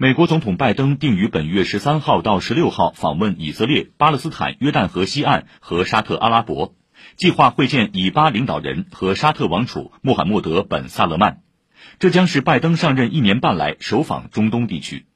美国总统拜登定于本月十三号到十六号访问以色列巴勒斯坦约旦河西岸和沙特阿拉伯。计划会见以巴领导人和沙特王储穆罕默德本萨勒曼。这将是拜登上任一年半来首访中东地区。